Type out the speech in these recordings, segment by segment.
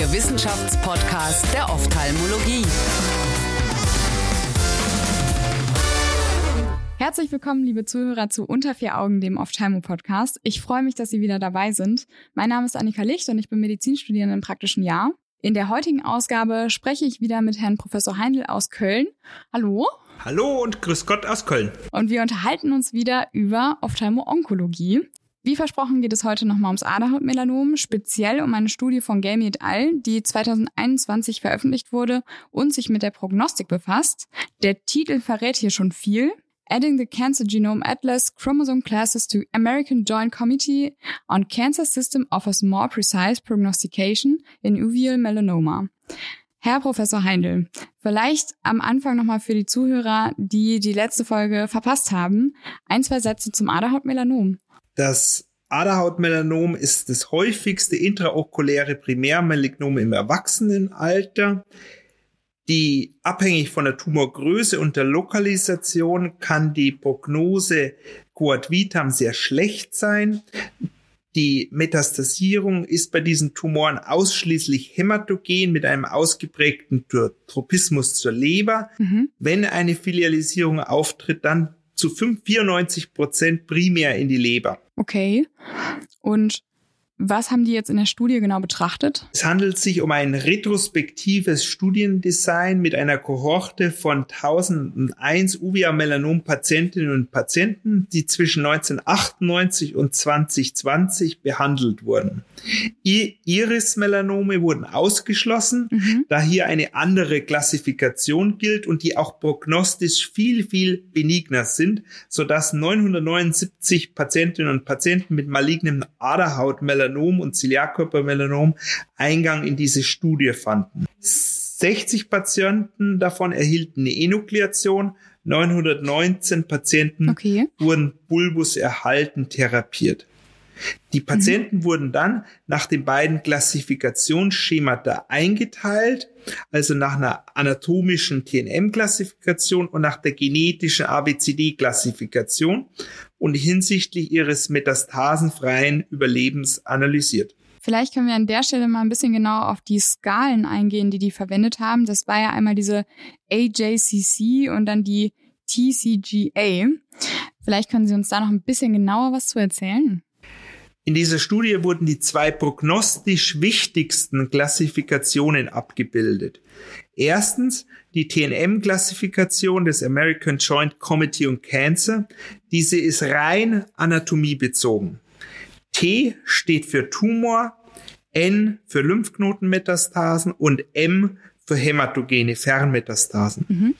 Ihr Wissenschaftspodcast der Ophthalmologie. Herzlich willkommen, liebe Zuhörer, zu Unter vier Augen, dem Ophthalmo-Podcast. Ich freue mich, dass Sie wieder dabei sind. Mein Name ist Annika Licht und ich bin Medizinstudierende im praktischen Jahr. In der heutigen Ausgabe spreche ich wieder mit Herrn Professor Heindl aus Köln. Hallo. Hallo und grüß Gott aus Köln. Und wir unterhalten uns wieder über Ophthalmo-Onkologie. Wie versprochen geht es heute nochmal ums Aderhautmelanom, speziell um eine Studie von Gamey et al., die 2021 veröffentlicht wurde und sich mit der Prognostik befasst. Der Titel verrät hier schon viel. Adding the Cancer Genome Atlas Chromosome Classes to American Joint Committee on Cancer System offers more precise prognostication in uveal melanoma. Herr Professor Heindl, vielleicht am Anfang nochmal für die Zuhörer, die die letzte Folge verpasst haben, ein, zwei Sätze zum Aderhautmelanom. Das Aderhautmelanom ist das häufigste intraokuläre Primärmalignom im Erwachsenenalter. Die abhängig von der Tumorgröße und der Lokalisation kann die Prognose Coat vitam sehr schlecht sein. Die Metastasierung ist bei diesen Tumoren ausschließlich hämatogen mit einem ausgeprägten Tropismus zur Leber. Mhm. Wenn eine Filialisierung auftritt, dann zu 94 Prozent primär in die Leber. Okay. Und was haben die jetzt in der Studie genau betrachtet? Es handelt sich um ein retrospektives Studiendesign mit einer Kohorte von 1001 Uvea-Melanom-Patientinnen und Patienten, die zwischen 1998 und 2020 behandelt wurden. Iris-Melanome wurden ausgeschlossen, mhm. da hier eine andere Klassifikation gilt und die auch prognostisch viel, viel benigner sind, sodass 979 Patientinnen und Patienten mit malignem Aderhautmelanom Melanom und Ziliarkörpermelanom Eingang in diese Studie fanden. 60 Patienten davon erhielten eine Enukleation, 919 Patienten okay. wurden Bulbus erhalten therapiert. Die Patienten mhm. wurden dann nach den beiden Klassifikationsschemata eingeteilt, also nach einer anatomischen TNM-Klassifikation und nach der genetischen ABCD-Klassifikation und hinsichtlich ihres metastasenfreien Überlebens analysiert. Vielleicht können wir an der Stelle mal ein bisschen genauer auf die Skalen eingehen, die die verwendet haben. Das war ja einmal diese AJCC und dann die TCGA. Vielleicht können Sie uns da noch ein bisschen genauer was zu erzählen. In dieser Studie wurden die zwei prognostisch wichtigsten Klassifikationen abgebildet. Erstens die TNM-Klassifikation des American Joint Committee on Cancer. Diese ist rein anatomiebezogen. T steht für Tumor, N für Lymphknotenmetastasen und M für hämatogene Fernmetastasen. Mhm.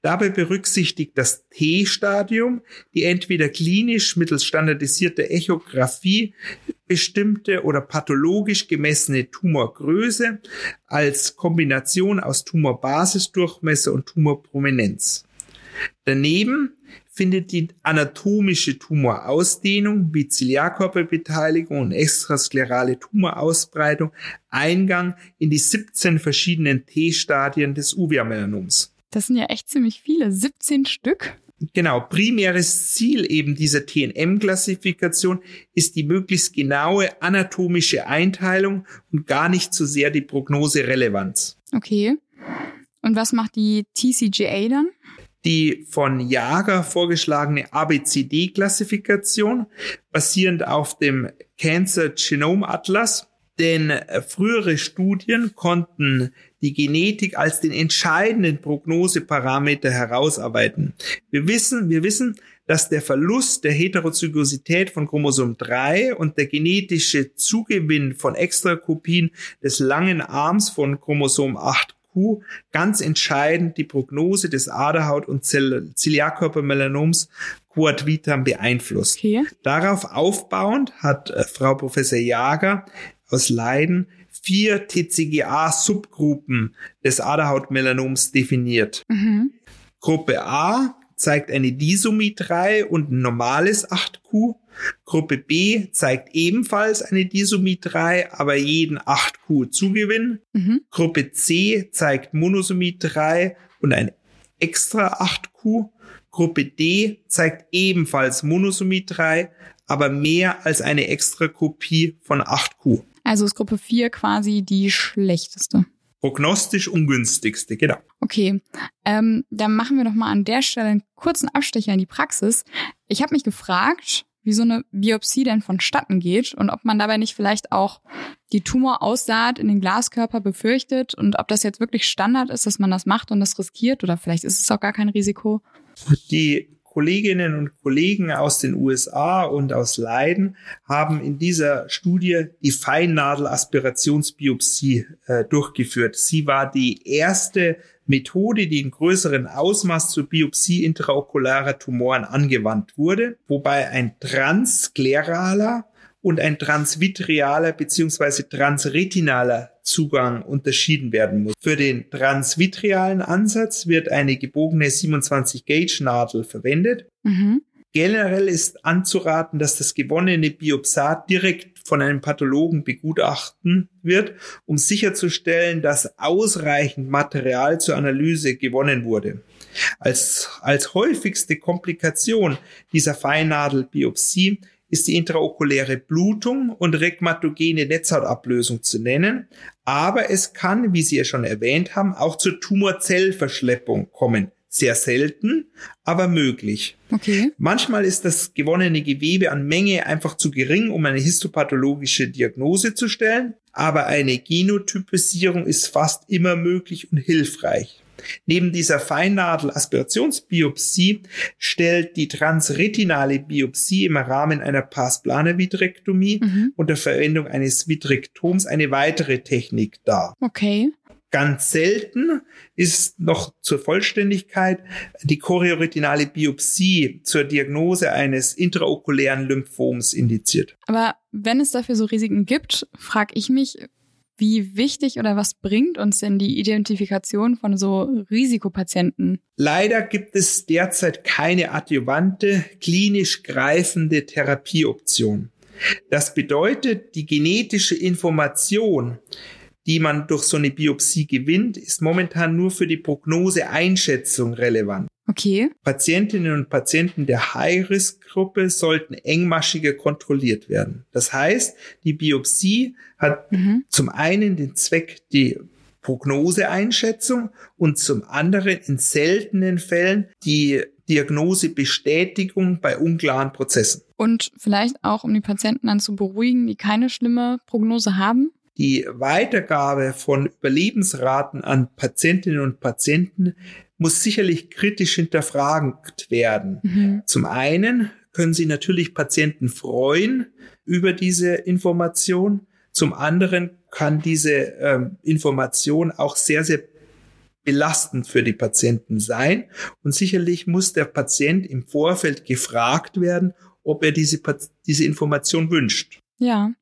Dabei berücksichtigt das T-Stadium die entweder klinisch mittels standardisierter Echographie bestimmte oder pathologisch gemessene Tumorgröße als Kombination aus Tumorbasisdurchmesser und Tumorprominenz. Daneben findet die anatomische Tumorausdehnung wie Ziliarkörperbeteiligung und extrasklerale Tumorausbreitung Eingang in die 17 verschiedenen T-Stadien des Uvea-Melanoms. Das sind ja echt ziemlich viele, 17 Stück. Genau, primäres Ziel eben dieser TNM-Klassifikation ist die möglichst genaue anatomische Einteilung und gar nicht so sehr die Prognoserelevanz. Okay. Und was macht die TCGA dann? Die von Jager vorgeschlagene ABCD-Klassifikation basierend auf dem Cancer Genome Atlas. Denn äh, frühere Studien konnten die Genetik als den entscheidenden Prognoseparameter herausarbeiten. Wir wissen, wir wissen, dass der Verlust der Heterozygosität von Chromosom 3 und der genetische Zugewinn von Extrakopien des langen Arms von Chromosom 8 ganz entscheidend die Prognose des Aderhaut- und Ziliarkörpermelanoms Quad Vitam beeinflusst. Okay. Darauf aufbauend hat äh, Frau Professor Jager aus Leiden vier TCGA-Subgruppen des Aderhautmelanoms definiert. Mhm. Gruppe A zeigt eine Disomie 3 und ein normales 8Q. Gruppe B zeigt ebenfalls eine Disomie 3, aber jeden 8Q Zugewinn. Mhm. Gruppe C zeigt Monosomie 3 und ein extra 8Q. Gruppe D zeigt ebenfalls Monosomie 3, aber mehr als eine extra Kopie von 8Q. Also ist Gruppe 4 quasi die schlechteste. Prognostisch ungünstigste, genau. Okay, ähm, dann machen wir doch mal an der Stelle einen kurzen Abstecher in die Praxis. Ich habe mich gefragt, wie so eine Biopsie denn vonstatten geht und ob man dabei nicht vielleicht auch die Tumoraussaat in den Glaskörper befürchtet und ob das jetzt wirklich Standard ist, dass man das macht und das riskiert oder vielleicht ist es auch gar kein Risiko. Die Kolleginnen und Kollegen aus den USA und aus Leiden haben in dieser Studie die Feinnadelaspirationsbiopsie äh, durchgeführt. Sie war die erste Methode, die in größeren Ausmaß zur Biopsie intraokularer Tumoren angewandt wurde, wobei ein transkleraler und ein transvitrealer bzw. transretinaler Zugang unterschieden werden muss. Für den transvitrealen Ansatz wird eine gebogene 27 Gauge Nadel verwendet. Mhm. Generell ist anzuraten, dass das gewonnene Biopsat direkt von einem Pathologen begutachten wird, um sicherzustellen, dass ausreichend Material zur Analyse gewonnen wurde. Als, als häufigste Komplikation dieser Feinnadelbiopsie ist die intraokuläre Blutung und regmatogene Netzhautablösung zu nennen. Aber es kann, wie Sie ja schon erwähnt haben, auch zur Tumorzellverschleppung kommen. Sehr selten, aber möglich. Okay. Manchmal ist das gewonnene Gewebe an Menge einfach zu gering, um eine histopathologische Diagnose zu stellen, aber eine Genotypisierung ist fast immer möglich und hilfreich. Neben dieser Feinnadel-Aspirationsbiopsie stellt die transretinale Biopsie im Rahmen einer Pars-Plana-Vitrektomie mhm. unter Verwendung eines Vitrektoms eine weitere Technik dar. Okay. Ganz selten ist noch zur Vollständigkeit die chorioretinale Biopsie zur Diagnose eines intraokulären Lymphoms indiziert. Aber wenn es dafür so Risiken gibt, frage ich mich, wie wichtig oder was bringt uns denn die Identifikation von so Risikopatienten? Leider gibt es derzeit keine adjuvante, klinisch greifende Therapieoption. Das bedeutet, die genetische Information, die man durch so eine Biopsie gewinnt, ist momentan nur für die Prognoseeinschätzung relevant. Okay. Patientinnen und Patienten der High-Risk-Gruppe sollten engmaschiger kontrolliert werden. Das heißt, die Biopsie hat mhm. zum einen den Zweck, die Prognoseeinschätzung und zum anderen in seltenen Fällen die Diagnosebestätigung bei unklaren Prozessen. Und vielleicht auch, um die Patienten dann zu beruhigen, die keine schlimme Prognose haben? Die Weitergabe von Überlebensraten an Patientinnen und Patienten muss sicherlich kritisch hinterfragt werden. Mhm. Zum einen können Sie natürlich Patienten freuen über diese Information. Zum anderen kann diese ähm, Information auch sehr, sehr belastend für die Patienten sein. Und sicherlich muss der Patient im Vorfeld gefragt werden, ob er diese, diese Information wünscht. Ja.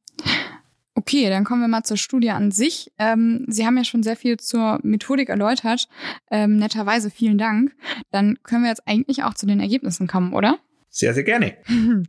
Okay, dann kommen wir mal zur Studie an sich. Ähm, Sie haben ja schon sehr viel zur Methodik erläutert. Ähm, netterweise vielen Dank. Dann können wir jetzt eigentlich auch zu den Ergebnissen kommen, oder? Sehr, sehr gerne.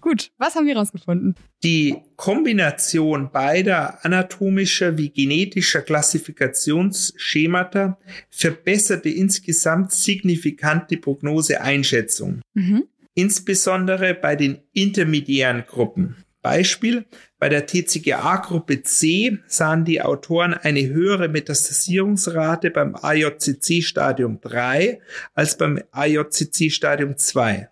Gut, was haben wir rausgefunden? Die Kombination beider anatomischer wie genetischer Klassifikationsschemata verbesserte insgesamt signifikant die Prognoseeinschätzung. Mhm. Insbesondere bei den intermediären Gruppen. Beispiel, bei der TCGA-Gruppe C sahen die Autoren eine höhere Metastasierungsrate beim AJCC-Stadium 3 als beim AJCC-Stadium 2.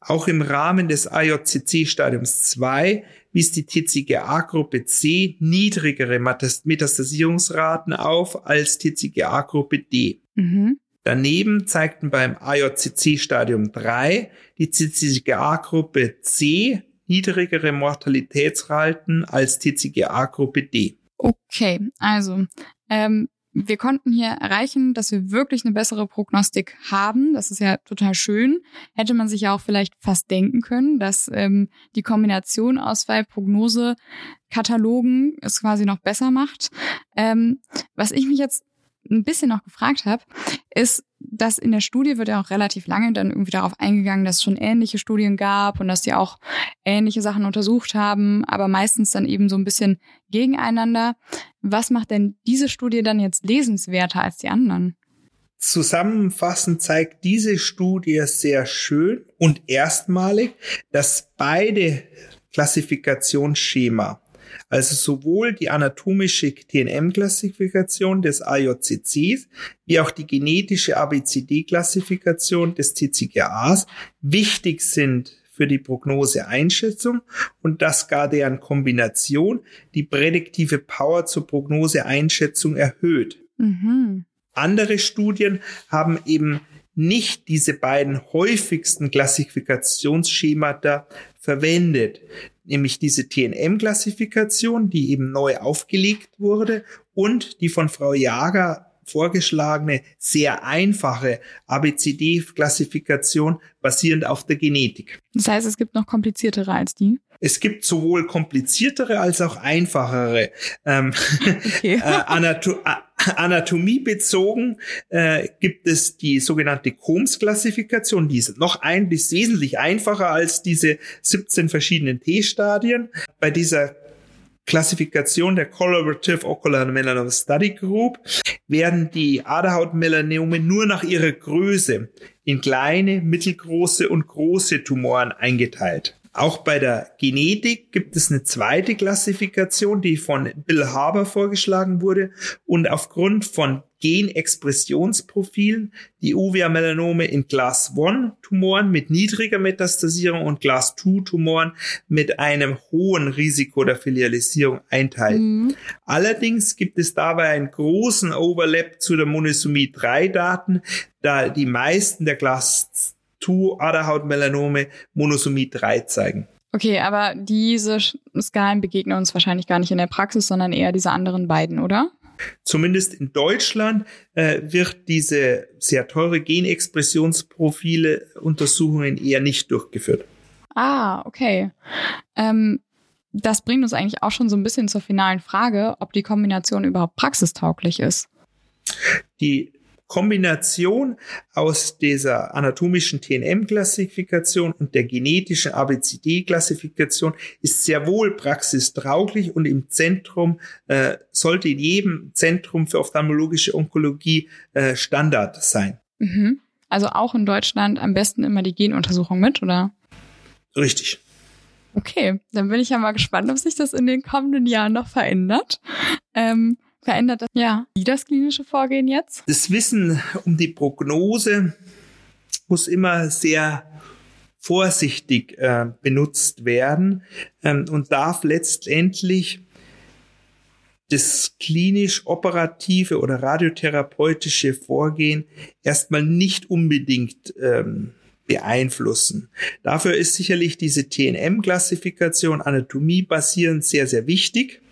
Auch im Rahmen des AJCC-Stadiums 2 wies die TCGA-Gruppe C niedrigere Metastasierungsraten auf als TCGA-Gruppe D. Mhm. Daneben zeigten beim AJCC-Stadium 3 die TCGA-Gruppe C niedrigere Mortalitätsraten als TCGA-Gruppe D. Okay, also ähm, wir konnten hier erreichen, dass wir wirklich eine bessere Prognostik haben. Das ist ja total schön. Hätte man sich ja auch vielleicht fast denken können, dass ähm, die Kombination aus zwei Prognosekatalogen es quasi noch besser macht. Ähm, was ich mich jetzt ein bisschen noch gefragt habe, ist, dass in der Studie wird ja auch relativ lange dann irgendwie darauf eingegangen, dass es schon ähnliche Studien gab und dass sie auch ähnliche Sachen untersucht haben, aber meistens dann eben so ein bisschen gegeneinander. Was macht denn diese Studie dann jetzt lesenswerter als die anderen? Zusammenfassend zeigt diese Studie sehr schön und erstmalig, dass beide Klassifikationsschema Also sowohl die anatomische TNM-Klassifikation des AJCCs wie auch die genetische ABCD-Klassifikation des TCGAs wichtig sind für die Prognoseeinschätzung und dass gar deren Kombination die prädiktive Power zur Prognoseeinschätzung erhöht. Mhm. Andere Studien haben eben nicht diese beiden häufigsten Klassifikationsschemata verwendet, nämlich diese TNM-Klassifikation, die eben neu aufgelegt wurde und die von Frau Jager vorgeschlagene sehr einfache ABCD-Klassifikation basierend auf der Genetik. Das heißt, es gibt noch kompliziertere als die? Es gibt sowohl kompliziertere als auch einfachere. Ähm, okay. äh, Anato anatomiebezogen äh, gibt es die sogenannte Combs-Klassifikation, die ist noch ein, die wesentlich einfacher als diese 17 verschiedenen T-Stadien. Bei dieser Klassifikation der Collaborative Ocular Melanoma Study Group werden die Aderhautmelanome nur nach ihrer Größe in kleine, mittelgroße und große Tumoren eingeteilt. Auch bei der Genetik gibt es eine zweite Klassifikation, die von Bill Haber vorgeschlagen wurde und aufgrund von Genexpressionsprofilen die Uvea-Melanome in Class-1-Tumoren mit niedriger Metastasierung und Class-2-Tumoren mit einem hohen Risiko der Filialisierung einteilt. Mhm. Allerdings gibt es dabei einen großen Overlap zu der Monosomie 3-Daten, da die meisten der Class 2 Aderhautmelanome Monosomie 3 zeigen. Okay, aber diese Skalen begegnen uns wahrscheinlich gar nicht in der Praxis, sondern eher diese anderen beiden, oder? Zumindest in Deutschland äh, wird diese sehr teure Genexpressionsprofile Untersuchungen eher nicht durchgeführt. Ah, okay. Ähm, das bringt uns eigentlich auch schon so ein bisschen zur finalen Frage, ob die Kombination überhaupt praxistauglich ist. Die Kombination aus dieser anatomischen TNM-Klassifikation und der genetischen ABCD-Klassifikation ist sehr wohl praxistrauglich und im Zentrum äh, sollte in jedem Zentrum für ophthalmologische Onkologie äh, Standard sein. Mhm. Also auch in Deutschland am besten immer die Genuntersuchung mit, oder? Richtig. Okay, dann bin ich ja mal gespannt, ob sich das in den kommenden Jahren noch verändert. Ähm, verändert das ja wie das klinische Vorgehen jetzt? Das Wissen um die Prognose muss immer sehr vorsichtig äh, benutzt werden ähm, und darf letztendlich das klinisch operative oder radiotherapeutische Vorgehen erstmal nicht unbedingt ähm, beeinflussen. Dafür ist sicherlich diese TNM-Klassifikation anatomie basierend sehr, sehr wichtig.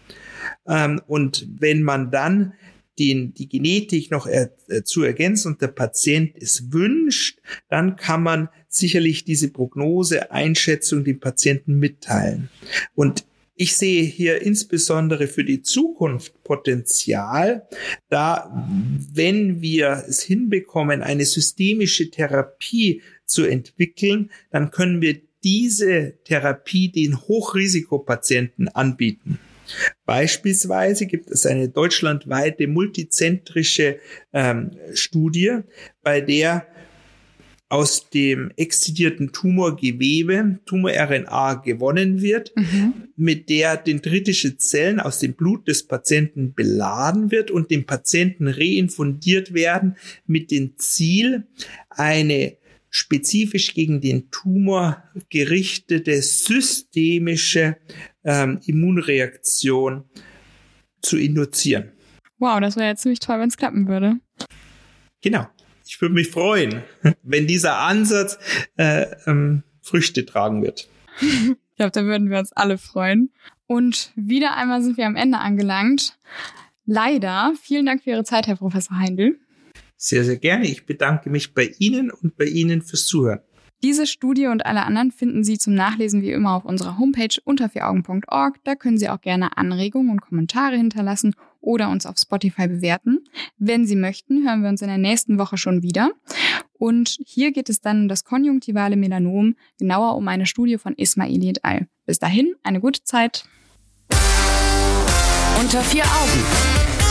Ähm, und wenn man dann den, die Genetik noch er, äh, zu ergänzen und der Patient es wünscht, dann kann man sicherlich diese Prognose, Einschätzung dem Patienten mitteilen. Und ich sehe hier insbesondere für die Zukunft Potenzial, da wenn wir es hinbekommen, eine systemische Therapie zu entwickeln, dann können wir diese Therapie den Hochrisikopatienten anbieten. Beispielsweise gibt es eine deutschlandweite multizentrische ähm, Studie, bei der aus dem exzidierten Tumorgewebe Tumor-RNA gewonnen wird, mhm. mit der dendritische Zellen aus dem Blut des Patienten beladen wird und dem Patienten reinfundiert werden mit dem Ziel, eine spezifisch gegen den Tumor gerichtete systemische ähm, Immunreaktion zu induzieren. Wow, das wäre ja ziemlich toll, wenn es klappen würde. Genau. Ich würde mich freuen, wenn dieser Ansatz äh, ähm, Früchte tragen wird. ich glaube, da würden wir uns alle freuen. Und wieder einmal sind wir am Ende angelangt. Leider. Vielen Dank für Ihre Zeit, Herr Professor Heindl. Sehr, sehr gerne. Ich bedanke mich bei Ihnen und bei Ihnen fürs Zuhören. Diese Studie und alle anderen finden Sie zum Nachlesen wie immer auf unserer Homepage unter vieraugen.org. Da können Sie auch gerne Anregungen und Kommentare hinterlassen oder uns auf Spotify bewerten. Wenn Sie möchten, hören wir uns in der nächsten Woche schon wieder. Und hier geht es dann um das konjunktivale Melanom, genauer um eine Studie von Ismaili et al. Bis dahin, eine gute Zeit. Unter vier Augen.